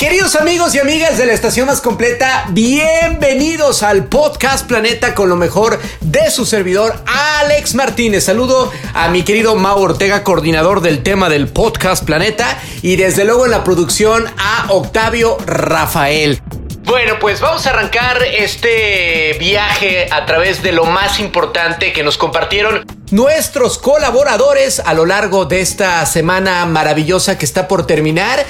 Queridos amigos y amigas de la estación más completa, bienvenidos al podcast Planeta con lo mejor de su servidor Alex Martínez. Saludo a mi querido Mau Ortega, coordinador del tema del podcast Planeta, y desde luego en la producción a Octavio Rafael. Bueno, pues vamos a arrancar este viaje a través de lo más importante que nos compartieron nuestros colaboradores a lo largo de esta semana maravillosa que está por terminar.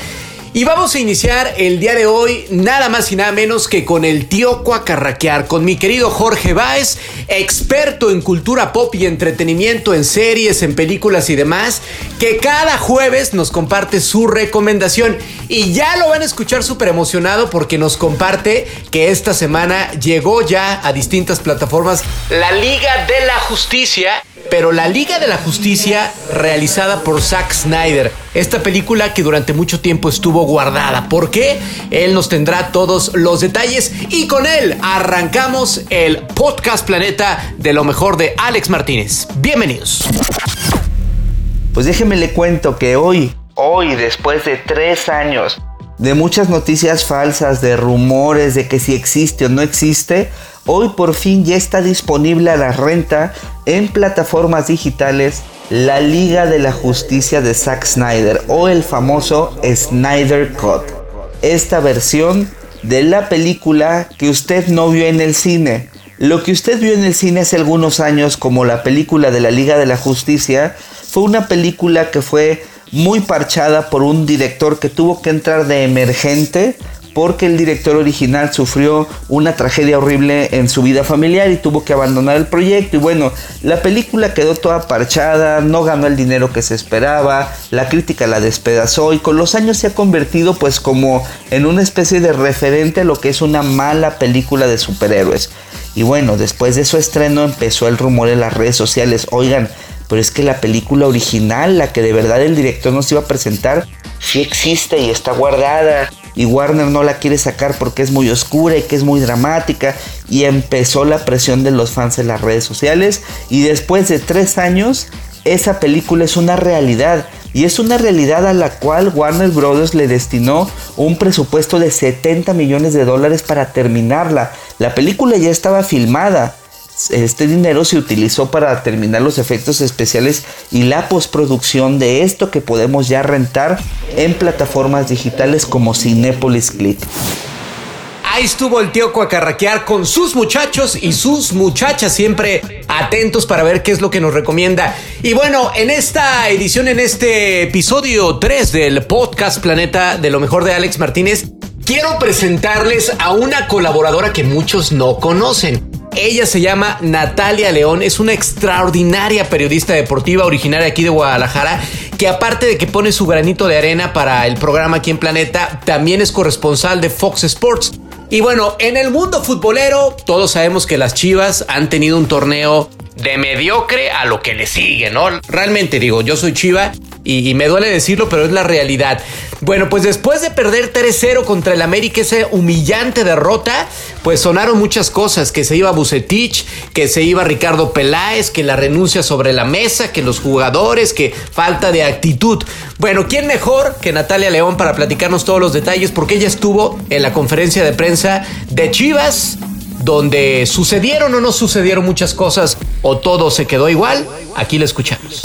Y vamos a iniciar el día de hoy nada más y nada menos que con el tío Cuacarraquear, con mi querido Jorge Báez, experto en cultura pop y entretenimiento en series, en películas y demás, que cada jueves nos comparte su recomendación. Y ya lo van a escuchar súper emocionado porque nos comparte que esta semana llegó ya a distintas plataformas la Liga de la Justicia pero la Liga de la Justicia realizada por Zack Snyder. Esta película que durante mucho tiempo estuvo guardada. ¿Por qué? Él nos tendrá todos los detalles y con él arrancamos el podcast Planeta de lo mejor de Alex Martínez. Bienvenidos. Pues déjeme le cuento que hoy, hoy después de tres años de muchas noticias falsas, de rumores de que si existe o no existe, hoy por fin ya está disponible a la renta en plataformas digitales la Liga de la Justicia de Zack Snyder o el famoso Snyder Cut. Esta versión de la película que usted no vio en el cine. Lo que usted vio en el cine hace algunos años como la película de la Liga de la Justicia fue una película que fue muy parchada por un director que tuvo que entrar de emergente porque el director original sufrió una tragedia horrible en su vida familiar y tuvo que abandonar el proyecto. Y bueno, la película quedó toda parchada, no ganó el dinero que se esperaba, la crítica la despedazó y con los años se ha convertido pues como en una especie de referente a lo que es una mala película de superhéroes. Y bueno, después de su estreno empezó el rumor en las redes sociales, oigan, pero es que la película original, la que de verdad el director nos iba a presentar, sí existe y está guardada. Y Warner no la quiere sacar porque es muy oscura y que es muy dramática. Y empezó la presión de los fans en las redes sociales. Y después de tres años, esa película es una realidad. Y es una realidad a la cual Warner Brothers le destinó un presupuesto de 70 millones de dólares para terminarla. La película ya estaba filmada este dinero se utilizó para terminar los efectos especiales y la postproducción de esto que podemos ya rentar en plataformas digitales como Cinepolis Click. Ahí estuvo el tío Cuacarraquear con sus muchachos y sus muchachas siempre atentos para ver qué es lo que nos recomienda. Y bueno, en esta edición, en este episodio 3 del podcast Planeta de lo mejor de Alex Martínez, quiero presentarles a una colaboradora que muchos no conocen. Ella se llama Natalia León, es una extraordinaria periodista deportiva originaria aquí de Guadalajara, que aparte de que pone su granito de arena para el programa aquí en Planeta, también es corresponsal de Fox Sports. Y bueno, en el mundo futbolero, todos sabemos que las Chivas han tenido un torneo de mediocre a lo que le sigue, ¿no? Realmente digo, yo soy Chiva y, me duele decirlo, pero es la realidad. Bueno, pues después de perder 3-0 contra el América, esa humillante derrota, pues sonaron muchas cosas, que se iba Bucetich, que se iba Ricardo Peláez, que la renuncia sobre la mesa, que los jugadores, que falta de actitud. Bueno, ¿quién mejor que Natalia León para platicarnos todos los detalles? Porque ella estuvo en la conferencia de prensa de Chivas, donde sucedieron o no sucedieron muchas cosas, o todo se quedó igual. Aquí la escuchamos.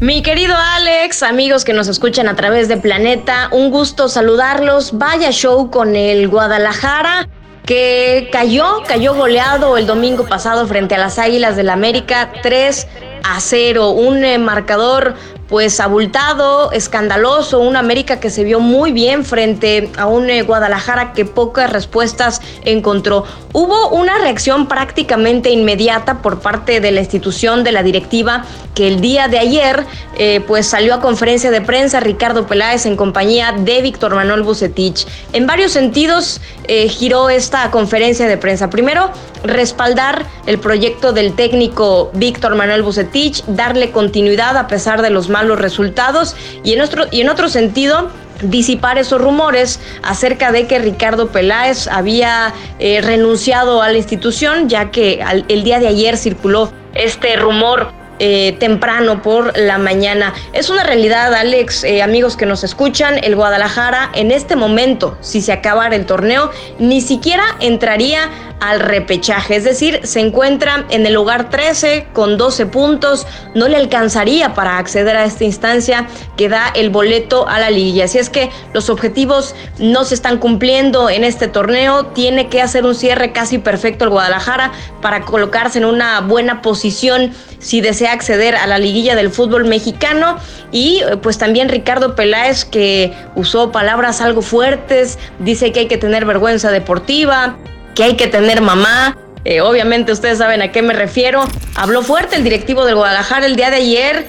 Mi querido Alex, amigos que nos escuchan a través de Planeta, un gusto saludarlos. Vaya show con el Guadalajara que cayó, cayó goleado el domingo pasado frente a las Águilas del la América 3 a 0, un eh, marcador pues abultado, escandaloso, un América que se vio muy bien frente a un eh, Guadalajara que pocas respuestas encontró. Hubo una reacción prácticamente inmediata por parte de la institución de la directiva que el día de ayer eh, pues salió a conferencia de prensa Ricardo Peláez en compañía de Víctor Manuel Bucetich. En varios sentidos eh, giró esta conferencia de prensa. Primero, respaldar el proyecto del técnico Víctor Manuel Bucetich, darle continuidad a pesar de los los resultados y en otro, y en otro sentido disipar esos rumores acerca de que Ricardo Peláez había eh, renunciado a la institución, ya que el día de ayer circuló este rumor eh, temprano por la mañana. Es una realidad, Alex, eh, amigos que nos escuchan, el Guadalajara en este momento, si se acabara el torneo, ni siquiera entraría al repechaje, es decir, se encuentra en el lugar 13 con 12 puntos, no le alcanzaría para acceder a esta instancia que da el boleto a la liga. Así es que los objetivos no se están cumpliendo en este torneo, tiene que hacer un cierre casi perfecto el Guadalajara para colocarse en una buena posición si desea acceder a la liguilla del fútbol mexicano. Y eh, pues también Ricardo Peláez que usó palabras algo fuertes, dice que hay que tener vergüenza deportiva, que hay que tener mamá. Eh, obviamente ustedes saben a qué me refiero. Habló fuerte el directivo del Guadalajara el día de ayer.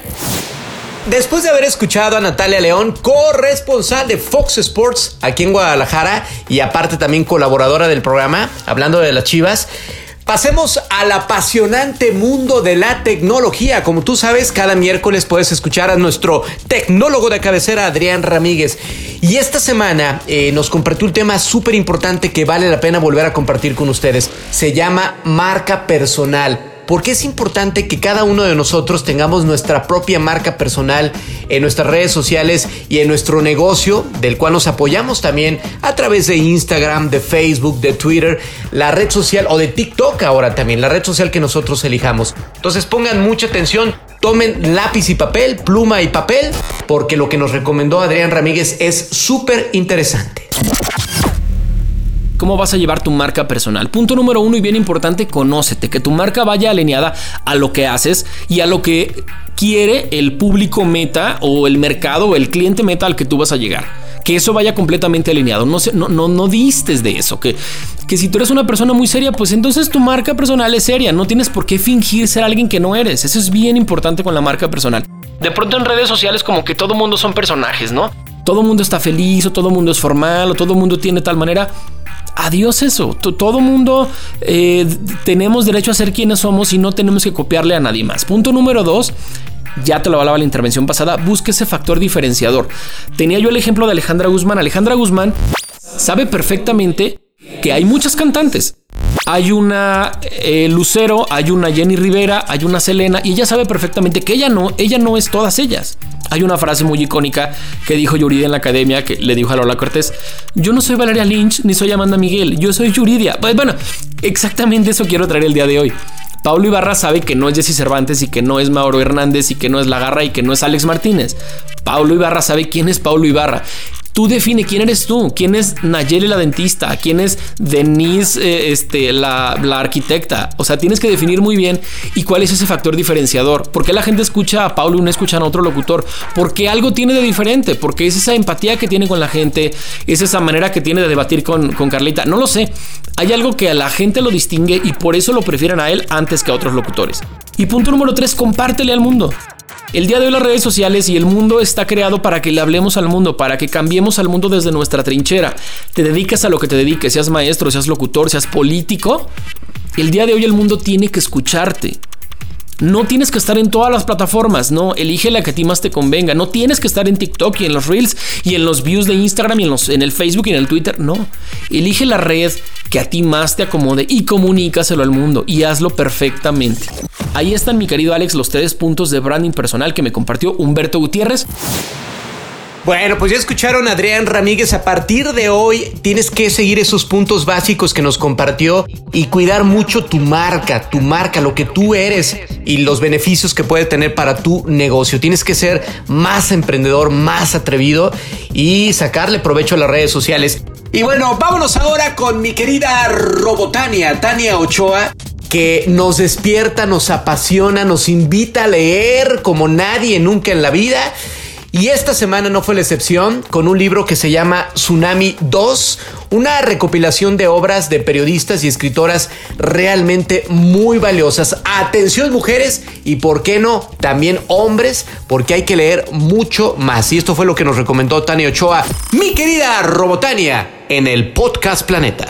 Después de haber escuchado a Natalia León, corresponsal de Fox Sports aquí en Guadalajara y aparte también colaboradora del programa, hablando de las Chivas, Pasemos al apasionante mundo de la tecnología. Como tú sabes, cada miércoles puedes escuchar a nuestro tecnólogo de cabecera, Adrián Ramírez. Y esta semana eh, nos compartió un tema súper importante que vale la pena volver a compartir con ustedes. Se llama marca personal porque es importante que cada uno de nosotros tengamos nuestra propia marca personal en nuestras redes sociales y en nuestro negocio, del cual nos apoyamos también a través de Instagram, de Facebook, de Twitter, la red social o de TikTok ahora también, la red social que nosotros elijamos. Entonces pongan mucha atención, tomen lápiz y papel, pluma y papel, porque lo que nos recomendó Adrián Ramírez es súper interesante. ¿Cómo vas a llevar tu marca personal? Punto número uno y bien importante, conócete, que tu marca vaya alineada a lo que haces y a lo que quiere el público meta o el mercado o el cliente meta al que tú vas a llegar. Que eso vaya completamente alineado. No, no, no, no distes de eso. Que, que si tú eres una persona muy seria, pues entonces tu marca personal es seria. No tienes por qué fingir ser alguien que no eres. Eso es bien importante con la marca personal. De pronto en redes sociales como que todo mundo son personajes, ¿no? Todo mundo está feliz o todo mundo es formal o todo mundo tiene tal manera adiós eso. Todo mundo eh, tenemos derecho a ser quienes somos y no tenemos que copiarle a nadie más. Punto número dos. Ya te lo hablaba la intervención pasada, busque ese factor diferenciador. Tenía yo el ejemplo de Alejandra Guzmán. Alejandra Guzmán sabe perfectamente que hay muchas cantantes. Hay una eh, Lucero, hay una Jenny Rivera, hay una Selena y ella sabe perfectamente que ella no, ella no es todas ellas. Hay una frase muy icónica que dijo Yuridia en la academia que le dijo a Lola Cortés, yo no soy Valeria Lynch ni soy Amanda Miguel, yo soy Yuridia. Pues bueno, exactamente eso quiero traer el día de hoy. Pablo Ibarra sabe que no es Jesse Cervantes y que no es Mauro Hernández y que no es La Garra y que no es Alex Martínez. Pablo Ibarra sabe quién es Pablo Ibarra Tú define quién eres tú, quién es Nayeli la dentista, quién es Denise eh, este, la, arquitecta. O sea, tienes que definir muy bien y cuál es ese factor diferenciador. ¿Por qué la gente escucha a Paulo y no escucha a otro locutor? Porque algo tiene de diferente, porque es esa empatía que tiene con la gente, es esa manera que tiene de debatir con, con Carlita. No lo sé. Hay algo que a la gente lo distingue y por eso lo prefieren a él antes que a otros locutores. Y punto número tres, compártele al mundo. El día de hoy las redes sociales y el mundo está creado para que le hablemos al mundo, para que cambiemos al mundo desde nuestra trinchera. Te dedicas a lo que te dediques, seas maestro, seas locutor, seas político. El día de hoy el mundo tiene que escucharte. No tienes que estar en todas las plataformas, no, elige la que a ti más te convenga. No tienes que estar en TikTok y en los Reels y en los views de Instagram y en, los, en el Facebook y en el Twitter, no. Elige la red que a ti más te acomode y comunícaselo al mundo y hazlo perfectamente. Ahí están, mi querido Alex, los tres puntos de branding personal que me compartió Humberto Gutiérrez. Bueno, pues ya escucharon a Adrián Ramírez. A partir de hoy tienes que seguir esos puntos básicos que nos compartió y cuidar mucho tu marca, tu marca, lo que tú eres y los beneficios que puede tener para tu negocio. Tienes que ser más emprendedor, más atrevido y sacarle provecho a las redes sociales. Y bueno, vámonos ahora con mi querida Robotania, Tania Ochoa que nos despierta, nos apasiona, nos invita a leer como nadie nunca en la vida y esta semana no fue la excepción con un libro que se llama Tsunami 2, una recopilación de obras de periodistas y escritoras realmente muy valiosas. Atención mujeres y por qué no también hombres, porque hay que leer mucho más. Y esto fue lo que nos recomendó Tania Ochoa, mi querida Robotania, en el podcast Planeta.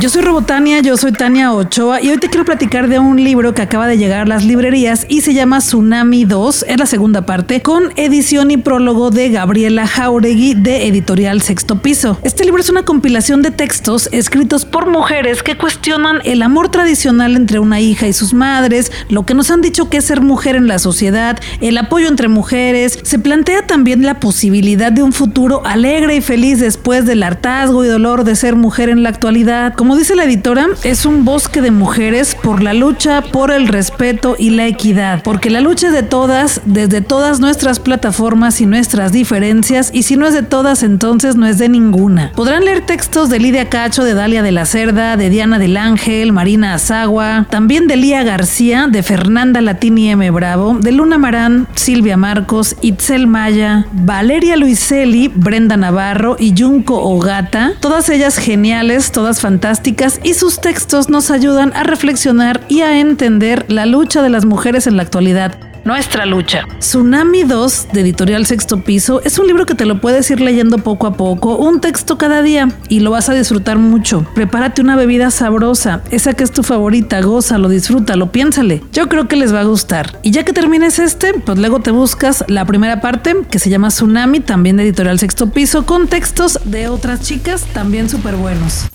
Yo soy Robotania, yo soy Tania Ochoa y hoy te quiero platicar de un libro que acaba de llegar a las librerías y se llama Tsunami 2, es la segunda parte, con edición y prólogo de Gabriela Jauregui de Editorial Sexto Piso. Este libro es una compilación de textos escritos por mujeres que cuestionan el amor tradicional entre una hija y sus madres, lo que nos han dicho que es ser mujer en la sociedad, el apoyo entre mujeres. Se plantea también la posibilidad de un futuro alegre y feliz después del hartazgo y dolor de ser mujer en la actualidad. Dice la editora, es un bosque de mujeres por la lucha por el respeto y la equidad, porque la lucha es de todas, desde todas nuestras plataformas y nuestras diferencias, y si no es de todas, entonces no es de ninguna. Podrán leer textos de Lidia Cacho, de Dalia de la Cerda, de Diana del Ángel, Marina Azagua, también de Lía García, de Fernanda Latini M. Bravo, de Luna Marán, Silvia Marcos, Itzel Maya, Valeria Luiselli, Brenda Navarro y Junko Ogata, todas ellas geniales, todas fantásticas y sus textos nos ayudan a reflexionar y a entender la lucha de las mujeres en la actualidad. Nuestra lucha. Tsunami 2 de Editorial Sexto Piso es un libro que te lo puedes ir leyendo poco a poco, un texto cada día y lo vas a disfrutar mucho. Prepárate una bebida sabrosa, esa que es tu favorita, gózalo, disfrútalo, piénsale. Yo creo que les va a gustar. Y ya que termines este, pues luego te buscas la primera parte que se llama Tsunami, también de Editorial Sexto Piso, con textos de otras chicas también súper buenos.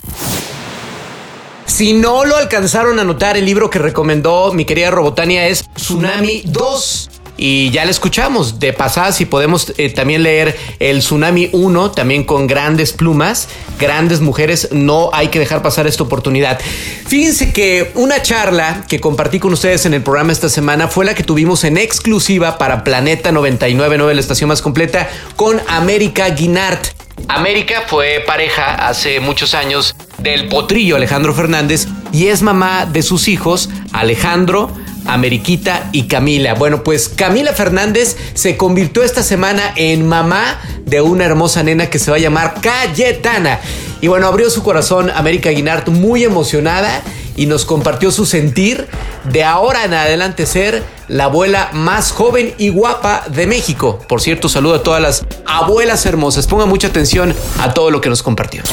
Si no lo alcanzaron a notar, el libro que recomendó mi querida Robotania es Tsunami 2. Y ya le escuchamos de pasada si podemos eh, también leer el Tsunami 1, también con grandes plumas, grandes mujeres, no hay que dejar pasar esta oportunidad. Fíjense que una charla que compartí con ustedes en el programa esta semana fue la que tuvimos en exclusiva para Planeta 999, la estación más completa, con América Guinart. América fue pareja hace muchos años del potrillo Alejandro Fernández y es mamá de sus hijos Alejandro, Ameriquita y Camila. Bueno, pues Camila Fernández se convirtió esta semana en mamá de una hermosa nena que se va a llamar Cayetana. Y bueno, abrió su corazón América Guinart muy emocionada y nos compartió su sentir de ahora en adelante ser la abuela más joven y guapa de México. Por cierto, saludo a todas las abuelas hermosas. Pongan mucha atención a todo lo que nos compartió.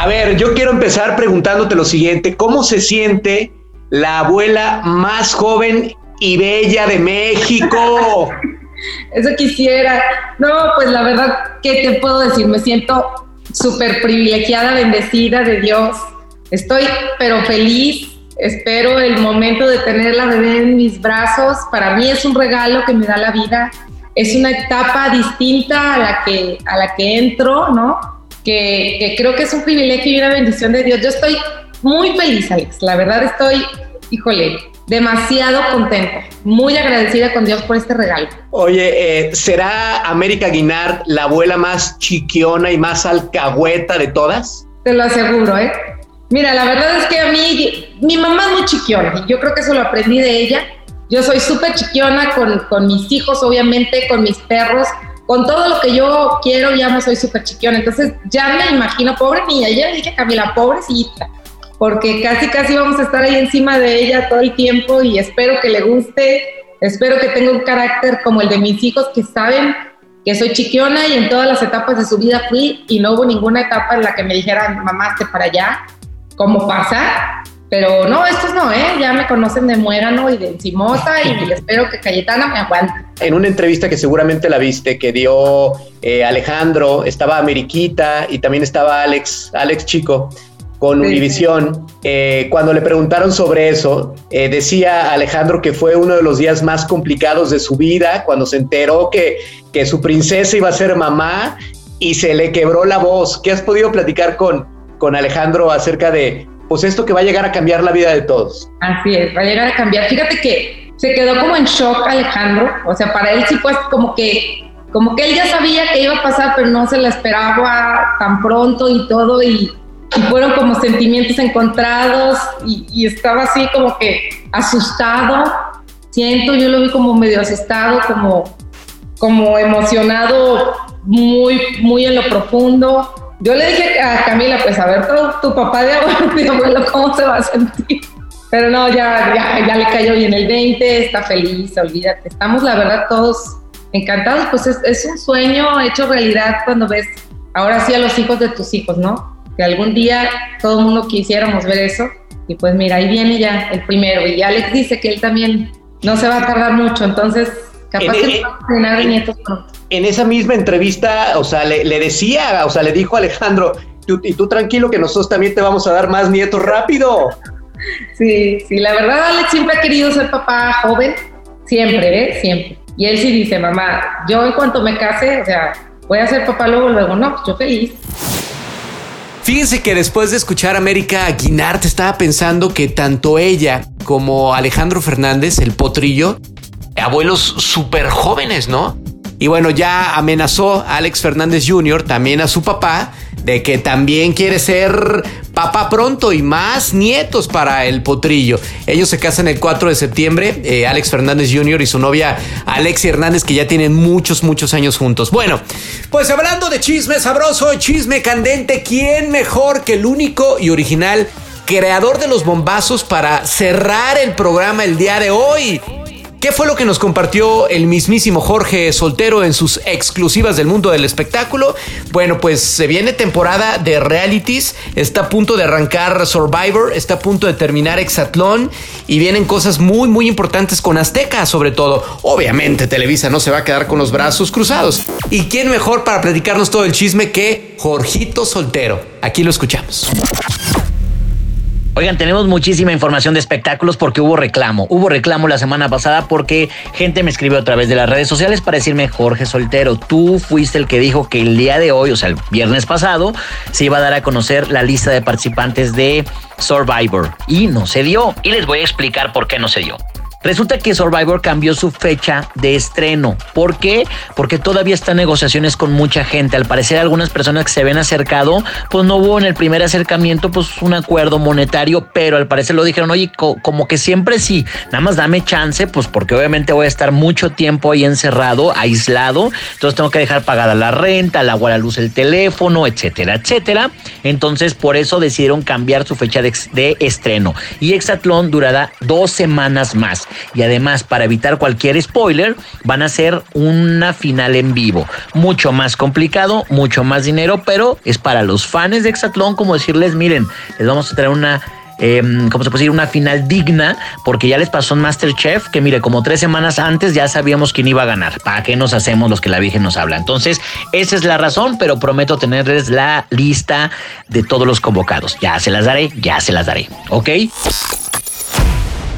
A ver, yo quiero empezar preguntándote lo siguiente. ¿Cómo se siente la abuela más joven y bella de México? Eso quisiera. No, pues la verdad, ¿qué te puedo decir? Me siento súper privilegiada, bendecida de Dios. Estoy pero feliz. Espero el momento de tener la bebé en mis brazos. Para mí es un regalo que me da la vida. Es una etapa distinta a la que, a la que entro, ¿no? Que, que creo que es un privilegio y una bendición de Dios. Yo estoy muy feliz, Alex. La verdad estoy, híjole, demasiado contenta, muy agradecida con Dios por este regalo. Oye, eh, ¿será América Guinard la abuela más chiquiona y más alcahueta de todas? Te lo aseguro, ¿eh? Mira, la verdad es que a mí, mi mamá es muy chiquiona y yo creo que eso lo aprendí de ella. Yo soy súper chiquiona con, con mis hijos, obviamente, con mis perros, con todo lo que yo quiero, ya no soy súper chiquiona. Entonces ya me imagino, pobre niña, ya dije Camila, pobrecita porque casi casi vamos a estar ahí encima de ella todo el tiempo y espero que le guste, espero que tenga un carácter como el de mis hijos que saben que soy chiquiona y en todas las etapas de su vida fui y no hubo ninguna etapa en la que me dijeran, mamá, esté para allá, ¿cómo pasa? Pero no, estos no, ¿eh? Ya me conocen de muérano y de encimosa y espero que Cayetana me aguante. En una entrevista que seguramente la viste, que dio eh, Alejandro, estaba Ameriquita y también estaba Alex, Alex Chico, con Univisión, eh, cuando le preguntaron sobre eso, eh, decía Alejandro que fue uno de los días más complicados de su vida cuando se enteró que, que su princesa iba a ser mamá y se le quebró la voz. ¿Qué has podido platicar con, con Alejandro acerca de pues esto que va a llegar a cambiar la vida de todos? Así es, va a llegar a cambiar. Fíjate que se quedó como en shock Alejandro, o sea, para él sí pues como que como que él ya sabía que iba a pasar, pero no se la esperaba tan pronto y todo y y fueron como sentimientos encontrados y, estaba así como que asustado, siento, yo lo vi como medio asustado, como, como emocionado muy, muy en lo profundo. Yo le dije a Camila, pues a ver, tu, tu papá de abuelo, ¿cómo se va a sentir? Pero no, ya, ya, ya, le cayó bien el 20, está feliz, olvídate. Estamos, la verdad, todos encantados, pues es, es un sueño hecho realidad cuando ves ahora sí a los hijos de tus hijos, ¿no? que algún día todo el mundo quisiéramos ver eso. Y pues mira, ahí viene ya el primero. Y Alex dice que él también no se va a tardar mucho, entonces capaz En- que en- vamos a tener de nietos pronto. En esa misma entrevista, o sea, le, le decía, o sea, le dijo a Alejandro, "Tú- y tú tranquilo que nosotros también te vamos a dar más nietos rápido. Sí, sí, la verdad Alex siempre ha querido ser papá joven, siempre, ¿eh? Siempre. Y él sí dice, mamá, yo en cuanto me case, o sea, voy a ser papá luego, luego, no, pues yo feliz. Fíjense que después de escuchar a América Guinart estaba pensando que tanto ella como Alejandro Fernández, el potrillo, abuelos súper jóvenes, ¿no? Y bueno, ya amenazó a Alex Fernández Jr., también a su papá, de que también quiere ser papá pronto y más nietos para el potrillo. Ellos se casan el 4 de septiembre, eh, Alex Fernández Jr. y su novia Alexia Hernández, que ya tienen muchos, muchos años juntos. Bueno, pues hablando de chisme sabroso, chisme candente, ¿quién mejor que el único y original creador de los bombazos para cerrar el programa el día de hoy? ¿Qué fue lo que nos compartió el mismísimo Jorge Soltero en sus exclusivas del mundo del espectáculo? Bueno, pues se viene temporada de realities, está a punto de arrancar Survivor, está a punto de terminar Exatlón y vienen cosas muy muy importantes con Azteca sobre todo. Obviamente Televisa no se va a quedar con los brazos cruzados. ¿Y quién mejor para platicarnos todo el chisme que Jorgito Soltero? Aquí lo escuchamos. Oigan, tenemos muchísima información de espectáculos porque hubo reclamo. Hubo reclamo la semana pasada porque gente me escribió a través de las redes sociales para decirme, Jorge Soltero, tú fuiste el que dijo que el día de hoy, o sea, el viernes pasado, se iba a dar a conocer la lista de participantes de Survivor. Y no se dio. Y les voy a explicar por qué no se dio. Resulta que Survivor cambió su fecha de estreno. ¿Por qué? Porque todavía está en negociaciones con mucha gente. Al parecer algunas personas que se habían acercado, pues no hubo en el primer acercamiento pues un acuerdo monetario, pero al parecer lo dijeron, oye, co- como que siempre sí, nada más dame chance, pues porque obviamente voy a estar mucho tiempo ahí encerrado, aislado, entonces tengo que dejar pagada la renta, el agua, la luz, el teléfono, etcétera, etcétera. Entonces por eso decidieron cambiar su fecha de, de estreno. Y Exatlón durará dos semanas más. Y además, para evitar cualquier spoiler, van a hacer una final en vivo. Mucho más complicado, mucho más dinero, pero es para los fans de Exatlón como decirles, miren, les vamos a traer una... Eh, ¿Cómo se puede decir? Una final digna, porque ya les pasó en Masterchef, que mire, como tres semanas antes ya sabíamos quién iba a ganar. ¿Para qué nos hacemos los que la Virgen nos habla? Entonces, esa es la razón, pero prometo tenerles la lista de todos los convocados. Ya se las daré, ya se las daré. ¿Ok?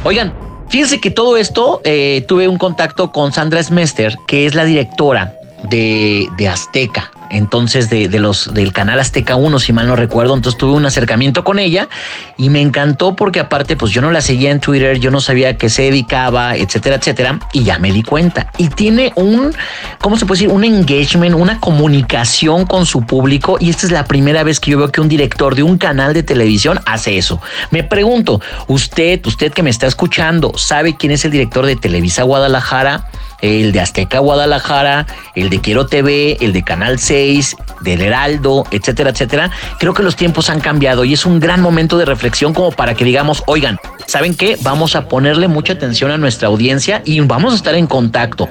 Oigan, fíjense que todo esto eh, tuve un contacto con Sandra Smester, que es la directora de, de Azteca. Entonces, de, los del canal Azteca 1, si mal no recuerdo. Entonces tuve un acercamiento con ella y me encantó porque aparte, pues yo no la seguía en Twitter, yo no sabía a qué se dedicaba, etcétera, etcétera. Y ya me di cuenta. Y tiene un, ¿cómo se puede decir? Un engagement, una comunicación con su público. Y esta es la primera vez que yo veo que un director de un canal de televisión hace eso. Me pregunto, usted, usted que me está escuchando, ¿sabe quién es el director de Televisa Guadalajara? el de Azteca Guadalajara, el de Quiero TV, el de Canal 6, del Heraldo, etcétera, etcétera. Creo que los tiempos han cambiado y es un gran momento de reflexión como para que digamos, oigan, ¿saben qué? Vamos a ponerle mucha atención a nuestra audiencia y vamos a estar en contacto.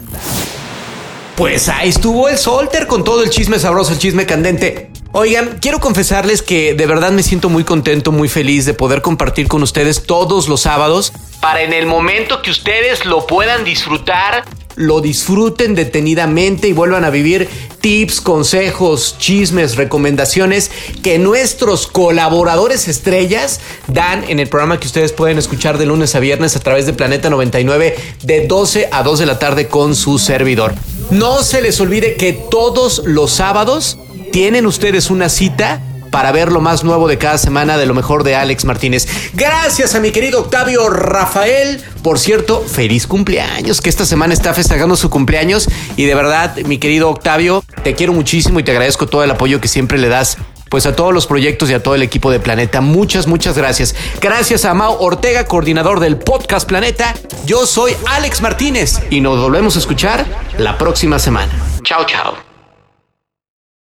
Pues ahí estuvo el Solter con todo el chisme sabroso, el chisme candente. Oigan, quiero confesarles que de verdad me siento muy contento, muy feliz de poder compartir con ustedes todos los sábados para en el momento que ustedes lo puedan disfrutar, lo disfruten detenidamente y vuelvan a vivir tips, consejos, chismes, recomendaciones que nuestros colaboradores estrellas dan en el programa que ustedes pueden escuchar de lunes a viernes a través de Planeta 99 de 12 a 2 de la tarde con su servidor. No se les olvide que todos los sábados tienen ustedes una cita para ver lo más nuevo de cada semana de lo mejor de Alex Martínez. Gracias a mi querido Octavio Rafael. Por cierto, feliz cumpleaños, que esta semana está festejando su cumpleaños. Y de verdad, mi querido Octavio, te quiero muchísimo y te agradezco todo el apoyo que siempre le das. Pues a todos los proyectos y a todo el equipo de Planeta, muchas, muchas gracias. Gracias a Mau Ortega, coordinador del podcast Planeta. Yo soy Alex Martínez y nos volvemos a escuchar la próxima semana. Chao, chao.